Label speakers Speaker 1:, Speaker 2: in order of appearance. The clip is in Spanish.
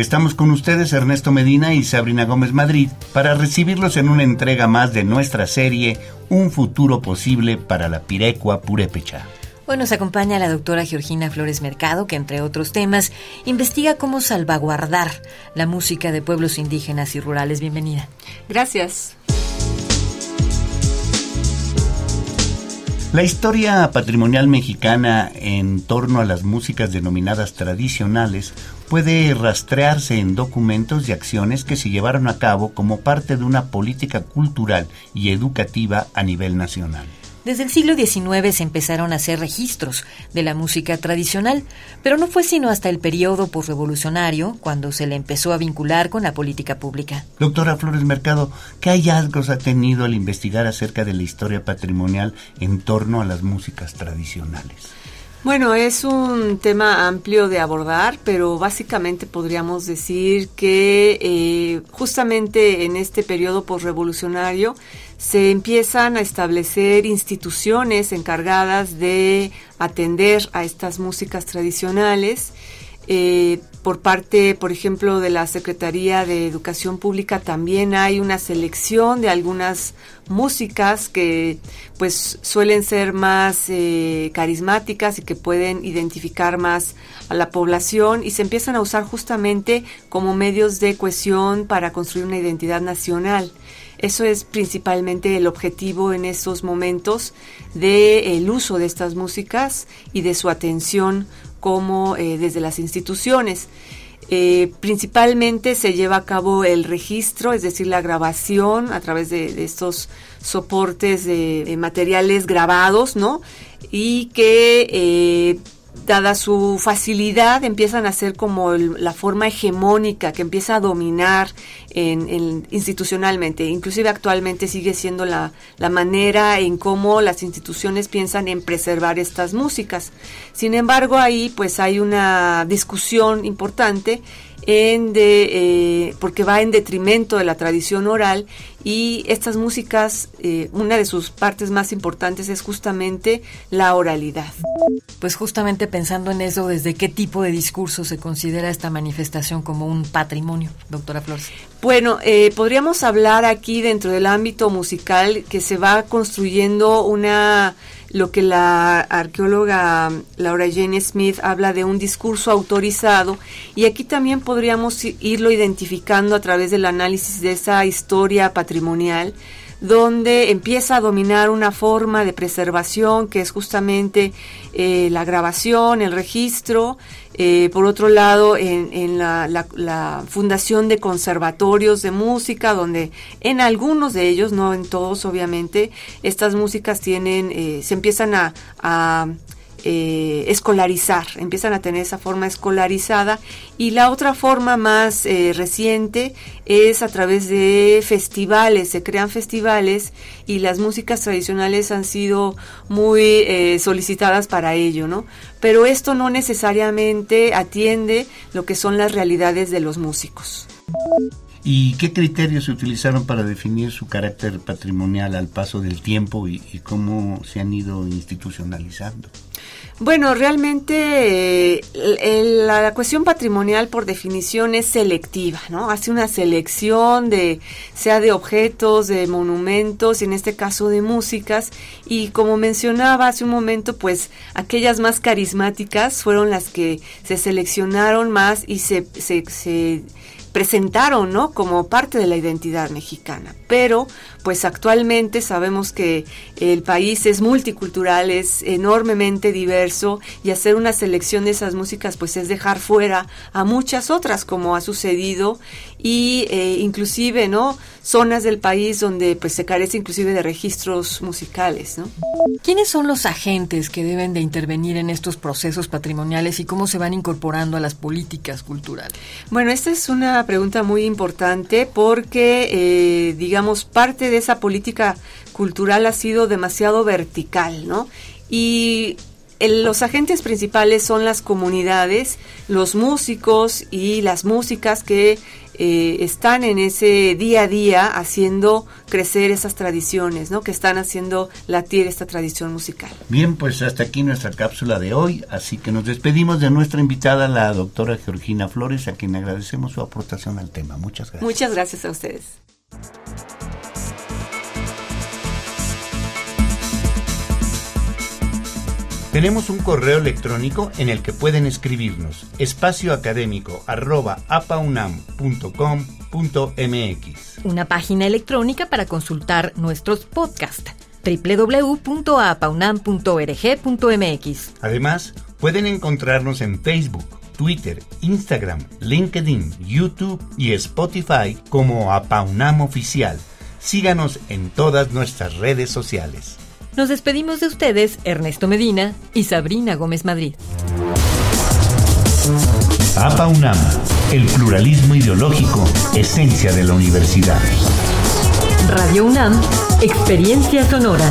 Speaker 1: estamos con ustedes Ernesto Medina y Sabrina Gómez Madrid para recibirlos en una entrega más de nuestra serie Un futuro posible para la Pirecua Purépecha.
Speaker 2: Hoy nos acompaña la doctora Georgina Flores Mercado, que entre otros temas investiga cómo salvaguardar la música de pueblos indígenas y rurales. Bienvenida.
Speaker 3: Gracias.
Speaker 1: La historia patrimonial mexicana en torno a las músicas denominadas tradicionales puede rastrearse en documentos y acciones que se llevaron a cabo como parte de una política cultural y educativa a nivel nacional.
Speaker 2: Desde el siglo XIX se empezaron a hacer registros de la música tradicional, pero no fue sino hasta el periodo posrevolucionario cuando se le empezó a vincular con la política pública.
Speaker 1: Doctora Flores Mercado, ¿qué hallazgos ha tenido al investigar acerca de la historia patrimonial en torno a las músicas tradicionales?
Speaker 3: Bueno, es un tema amplio de abordar, pero básicamente podríamos decir que eh, justamente en este periodo posrevolucionario se empiezan a establecer instituciones encargadas de atender a estas músicas tradicionales. Eh, por parte, por ejemplo, de la Secretaría de Educación Pública también hay una selección de algunas músicas que pues suelen ser más eh, carismáticas y que pueden identificar más a la población y se empiezan a usar justamente como medios de cohesión para construir una identidad nacional. Eso es principalmente el objetivo en estos momentos del uso de estas músicas y de su atención como eh, desde las instituciones. Eh, principalmente se lleva a cabo el registro, es decir, la grabación a través de, estos soportes de, materiales grabados, ¿no? Y que eh, dada su facilidad, empiezan a ser como la forma hegemónica que empieza a dominar en, institucionalmente. Inclusive actualmente sigue siendo la, la, manera en cómo las instituciones piensan en preservar estas músicas. Sin embargo, ahí pues hay una discusión importante en de, eh, porque va en detrimento de la tradición oral y estas músicas, eh, una de sus partes más importantes es justamente la oralidad.
Speaker 2: Pues justamente pensando en eso, ¿desde qué tipo de discurso se considera esta manifestación como un patrimonio, doctora Flores?
Speaker 3: Bueno, eh, podríamos hablar aquí dentro del ámbito musical que se va construyendo una lo que la arqueóloga Laura Jane Smith habla de un discurso autorizado y aquí también podríamos irlo identificando a través del análisis de esa historia patrimonial donde empieza a dominar una forma de preservación que es justamente eh, la grabación, el registro, eh, por otro lado en, la, fundación de conservatorios de música, donde en algunos de ellos, no en todos obviamente, estas músicas tienen, eh, se empiezan a eh, escolarizar, empiezan a tener esa forma escolarizada y la otra forma más eh, reciente es a través de festivales, se crean festivales y las músicas tradicionales han sido muy eh, solicitadas para ello, ¿no? Pero esto no necesariamente atiende lo que son las realidades de los músicos.
Speaker 1: ¿Y qué criterios se utilizaron para definir su carácter patrimonial al paso del tiempo y cómo se han ido institucionalizando?
Speaker 3: Bueno, realmente eh, la cuestión patrimonial por definición es selectiva, ¿no? Hace una selección de, sea de objetos, de monumentos, y en este caso de músicas, y como mencionaba hace un momento, pues aquellas más carismáticas fueron las que se seleccionaron más y se, se, se presentaron, ¿no? Como parte de la identidad mexicana. Pero, pues actualmente sabemos que el país es multicultural, es enormemente diverso y hacer una selección de esas músicas, pues es dejar fuera a muchas otras, como ha sucedido y eh, inclusive, ¿no? Zonas del país donde pues se carece inclusive de registros musicales, ¿no?
Speaker 2: ¿Quiénes son los agentes que deben de intervenir en estos procesos patrimoniales y cómo se van incorporando a las políticas culturales?
Speaker 3: Bueno, esta es una pregunta muy importante porque, eh, digamos, parte de esa política cultural ha sido demasiado vertical, ¿no? y los agentes principales son las comunidades, los músicos y las músicas que eh, están en ese día a día haciendo crecer esas tradiciones, ¿no? Que están haciendo latir esta tradición musical.
Speaker 1: Bien, pues hasta aquí nuestra cápsula de hoy, así que nos despedimos de nuestra invitada, la doctora Georgina Flores, a quien agradecemos su aportación al tema. Muchas gracias.
Speaker 3: Muchas gracias a ustedes.
Speaker 1: Tenemos un correo electrónico en el que pueden escribirnos espacioacadémico.apaunam.com.mx.
Speaker 2: Una página electrónica para consultar nuestros podcasts www.apaunam.org.mx.
Speaker 1: Además, pueden encontrarnos en Facebook, Twitter, Instagram, LinkedIn, YouTube y Spotify como Apaunam Oficial. Síganos en todas nuestras redes sociales.
Speaker 2: Nos despedimos de ustedes, Ernesto Medina y Sabrina Gómez Madrid.
Speaker 1: APA UNAM, el pluralismo ideológico, esencia de la universidad.
Speaker 2: Radio UNAM, experiencia sonora.